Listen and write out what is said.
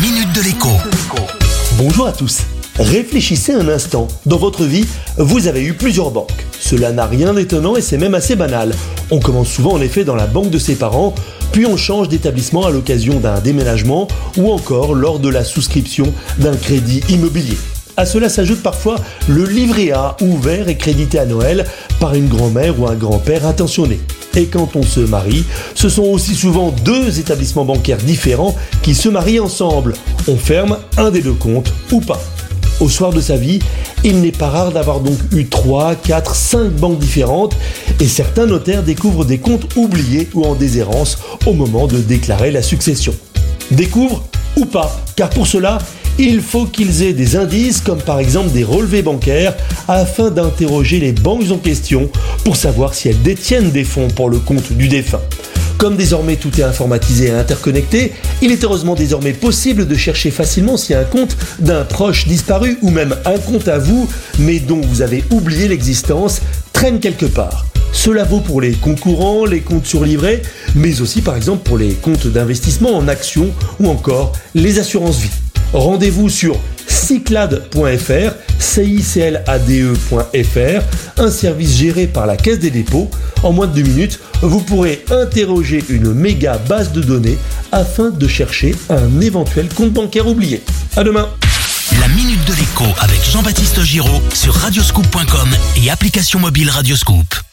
minute de l'écho. Bonjour à tous. Réfléchissez un instant. Dans votre vie, vous avez eu plusieurs banques. Cela n'a rien d'étonnant et c'est même assez banal. On commence souvent en effet dans la banque de ses parents, puis on change d'établissement à l'occasion d'un déménagement ou encore lors de la souscription d'un crédit immobilier. À cela s'ajoute parfois le livret A ouvert et crédité à Noël par une grand-mère ou un grand-père attentionné. Et quand on se marie, ce sont aussi souvent deux établissements bancaires différents qui se marient ensemble. On ferme un des deux comptes ou pas. Au soir de sa vie, il n'est pas rare d'avoir donc eu 3, 4, 5 banques différentes et certains notaires découvrent des comptes oubliés ou en déshérence au moment de déclarer la succession. Découvrent ou pas, car pour cela, il faut qu'ils aient des indices comme par exemple des relevés bancaires afin d'interroger les banques en question pour savoir si elles détiennent des fonds pour le compte du défunt. Comme désormais tout est informatisé et interconnecté, il est heureusement désormais possible de chercher facilement si un compte d'un proche disparu ou même un compte à vous, mais dont vous avez oublié l'existence, traîne quelque part. Cela vaut pour les concurrents, les comptes surlivrés, mais aussi par exemple pour les comptes d'investissement en actions ou encore les assurances vie. Rendez-vous sur cyclade.fr, ciclade.fr, un service géré par la Caisse des dépôts. En moins de deux minutes, vous pourrez interroger une méga base de données afin de chercher un éventuel compte bancaire oublié. À demain. La minute de l'écho avec Jean-Baptiste Giraud sur radioscoop.com et application mobile Radioscoop.